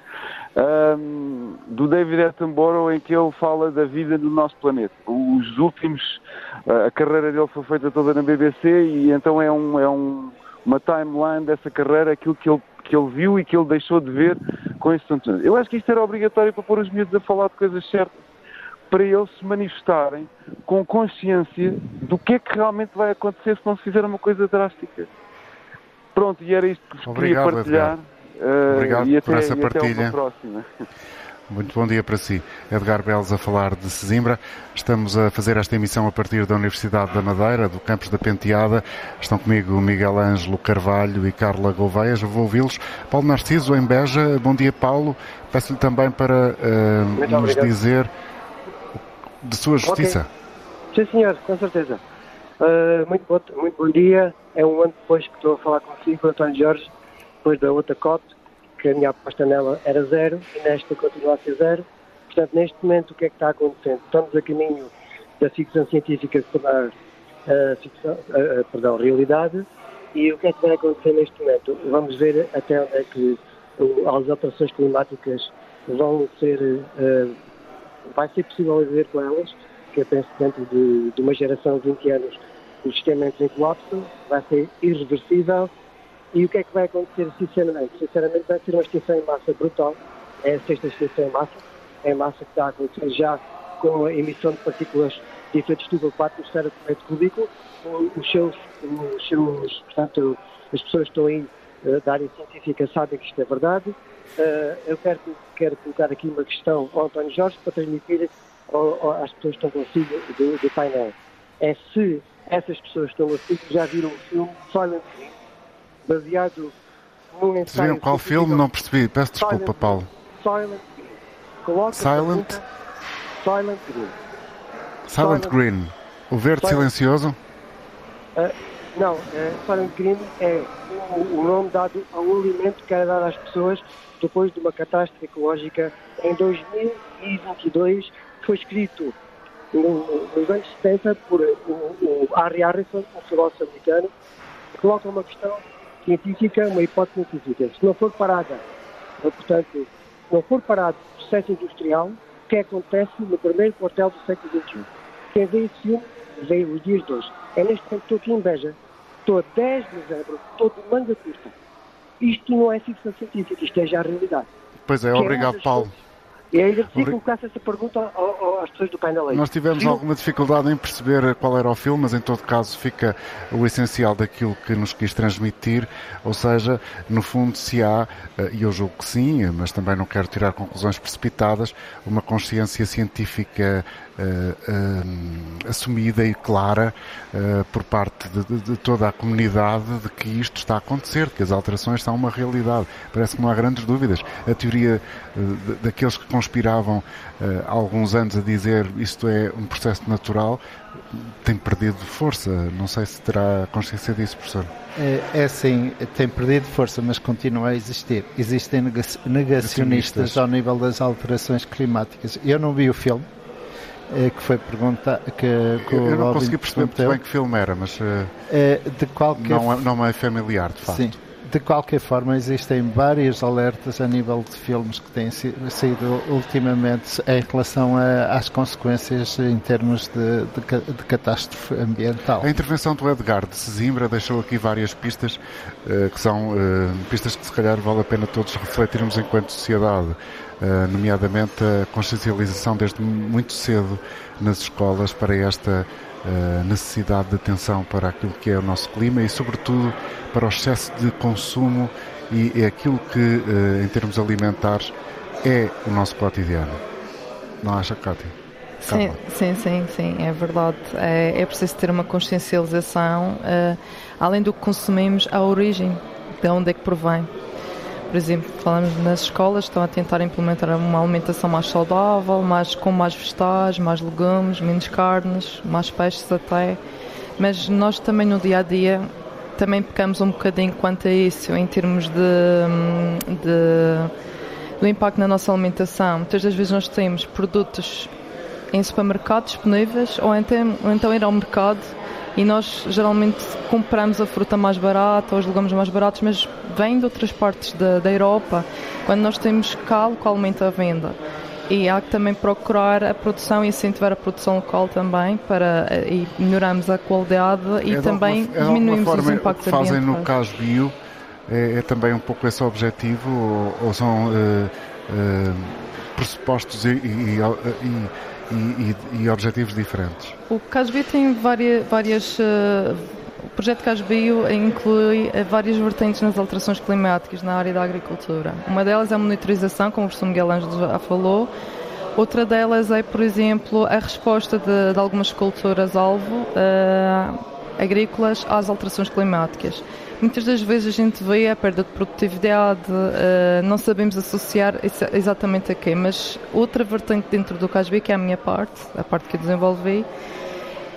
Speaker 12: um, do David Attenborough, em que ele fala da vida no nosso planeta. Os últimos, a carreira dele foi feita toda na BBC e então é, um, é um, uma timeline dessa carreira, aquilo que ele, que ele viu e que ele deixou de ver com esse tanto. Eu acho que isto era obrigatório para pôr os miúdos a falar de coisas certas, para eles se manifestarem com consciência do que é que realmente vai acontecer se não se fizer uma coisa drástica. Pronto, e era isto que vos Obrigado, queria partilhar. Edgar.
Speaker 3: Uh, Obrigado por essa partilha. (laughs) Muito bom dia para si. Edgar Belos a falar de Sesimbra. Estamos a fazer esta emissão a partir da Universidade da Madeira, do campus da Penteada. Estão comigo Miguel Ângelo Carvalho e Carla Gouveia. Já vou ouvi-los. Paulo Narciso, em Beja. Bom dia, Paulo. Peço-lhe também para uh, nos dizer de sua justiça.
Speaker 13: Okay. Sim, senhor, com certeza. Uh, muito, bom, muito bom dia. É um ano depois que estou a falar consigo, António Jorge depois da outra COT, que a minha aposta nela era zero e nesta continua a ser zero. Portanto, neste momento, o que é que está acontecendo? Estamos a caminho da ficção científica se tornar uh, uh, perdão, realidade e E o que é que vai acontecer neste momento? Vamos ver até onde é que as alterações climáticas vão ser, uh, vai ser possível viver com elas, que eu penso que dentro de, de uma geração de 20 anos o sistema entra em colapso, vai ser irreversível. E o que é que vai acontecer, sinceramente? Sinceramente, vai ser uma extinção em massa brutal. É a sexta extinção em massa. É a massa que está a acontecer já com a emissão de partículas de efeito estufa para a atmosfera do metro cubículo. Os seus, os seus, portanto, as pessoas que estão aí uh, da área científica sabem que isto é verdade. Uh, eu quero, quero colocar aqui uma questão ao António Jorge para transmitir às pessoas que estão consigo do, do painel. É se essas pessoas que estão assim já viram o filme Silent Green, baseado num ensaio...
Speaker 3: Viram qual filme? Não percebi. Peço desculpa, Silent Paulo.
Speaker 13: Silent Green. Coloca
Speaker 3: Silent?
Speaker 13: Silent Green.
Speaker 3: Silent, Silent Green. O verde Silent... silencioso?
Speaker 13: Uh, não, uh, Silent Green é o, o, nome dado ao alimento que era dado às pessoas depois de uma catástrofe ecológica em 2022. Foi escrito no, nos anos 70 por o, o Harry Harrison, um filósofo americano, que coloca uma questão científica, uma hipótese científica. Se não for parada, portanto, se não for parado o processo industrial, o que acontece no primeiro quartel do século XXI? Quem vê esse filme, vê os dias de hoje. É neste momento que estou aqui em Beja. Estou a 10 de dezembro, estou de manga curta. Isto não é ficção científica, isto é já a realidade.
Speaker 3: Pois é, obrigado, Paulo.
Speaker 13: Coisas, e ainda que colocasse essa pergunta às pessoas do painel aí.
Speaker 3: Nós tivemos Sim. alguma dificuldade em perceber qual era o filme, mas em todo caso fica o essencial daquilo que nos quis transmitir, ou seja, no fundo se há, eh, e eu julgo que sim, mas também não quero tirar conclusões precipitadas, uma consciência científica assumida e clara uh, por parte de, de, de, toda a comunidade de que isto está a acontecer, que as alterações são uma realidade. Parece que não há grandes dúvidas. A teoria daqueles que conspiravam há alguns anos a dizer isto é um processo natural tem perdido força. Não sei se terá consciência disso, professor.
Speaker 5: É, é sim, tem perdido força, mas continua a existir. Existem negacionistas ao nível das alterações climáticas. Eu não vi o filme, que foi pergunta que, que
Speaker 3: eu não consegui perceber muito bem que filme era, mas
Speaker 5: é, de qualquer
Speaker 3: não, é, não é familiar, de facto. Sim.
Speaker 5: De qualquer forma, existem vários alertas a nível de filmes que têm saído ultimamente em relação a, às consequências em termos de, de, de, catástrofe ambiental.
Speaker 3: A intervenção do Edgar de Sesimbra deixou aqui várias pistas, uh, que são uh, pistas que se calhar vale a pena todos refletirmos enquanto sociedade. Eh, nomeadamente a consciencialização desde muito cedo nas escolas para esta eh, necessidade de atenção para aquilo que é o nosso clima e, sobretudo, para o excesso de consumo e é aquilo que, eh, em termos alimentares, é o nosso cotidiano. Não acha, Cátia?
Speaker 4: Sim, sim, sim, sim, é verdade. É, é preciso ter uma consciencialização, uh, além do que consumimos, a origem, de onde é que provém. Por exemplo, falamos nas escolas, estão a tentar implementar uma alimentação mais saudável, mais, com mais vegetais, mais legumes, menos carnes, mais peixes até. Mas nós também no dia a dia também pecamos um bocadinho quanto a isso, em termos de, de do impacto na nossa alimentação. Muitas das vezes nós temos produtos em supermercados disponíveis ou então, ou então ir ao mercado e nós geralmente compramos a fruta mais barata ou os legumes mais baratos, mas vem de outras partes da, da Europa, quando nós temos cá localmente à venda. E há que também procurar a produção e incentivar a produção local também para e melhoramos a qualidade e é também alguma, é diminuímos
Speaker 3: os
Speaker 4: impactos
Speaker 3: que fazem no caso bio é, é, também um pouco esse objetivo ou, ou são uh, uh, pressupostos e, e, e e, e, e objetivos diferentes.
Speaker 4: O Casbio tem várias, várias uh, o projeto Casbio inclui uh, várias vertentes nas alterações climáticas na área da agricultura. Uma delas é a monitorização, como o professor Miguel Ângelo já falou. Outra delas é, por exemplo, a resposta de, de algumas culturas-alvo uh, agrícolas às alterações climáticas. Muitas das vezes a gente vê a perda de produtividade, uh, não sabemos associar exatamente a quê, mas outra vertente dentro do CASB, que é a minha parte, a parte que eu desenvolvi,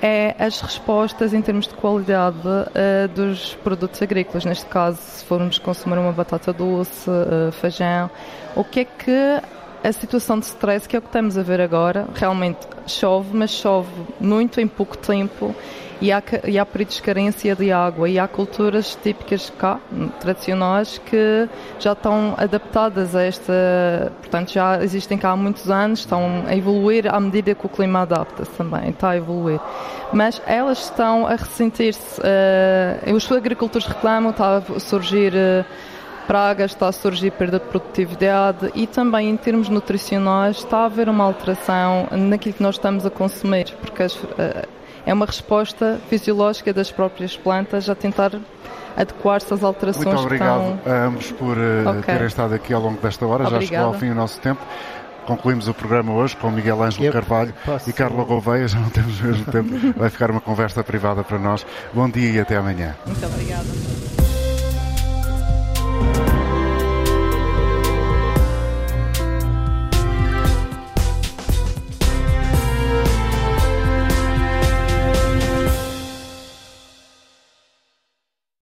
Speaker 4: é as respostas em termos de qualidade uh, dos produtos agrícolas. Neste caso, se formos consumir uma batata doce, uh, feijão, o que é que a situação de stress, que é o que estamos a ver agora, realmente chove, mas chove muito em pouco tempo e há, e há períodos de carência de água e há culturas típicas cá, tradicionais, que já estão adaptadas a esta, portanto já existem cá há muitos anos, estão a evoluir à medida que o clima adapta também, está a evoluir. Mas elas estão a ressentir-se, uh, os agricultores reclamam, está a surgir uh, pragas, está a surgir perda de produtividade e também em termos nutricionais está a haver uma alteração naquilo que nós estamos a consumir, porque as, uh, é uma resposta fisiológica das próprias plantas a tentar adequar-se às alterações
Speaker 3: Muito obrigado
Speaker 4: estão...
Speaker 3: a ambos por uh, okay. terem estado aqui ao longo desta hora. Obrigada. Já chegou ao fim o nosso tempo. Concluímos o programa hoje com Miguel Ângelo Eu Carvalho posso... e Carla Gouveia, já não temos o mesmo tempo, (laughs) vai ficar uma conversa privada para nós. Bom dia e até amanhã.
Speaker 4: Muito obrigada.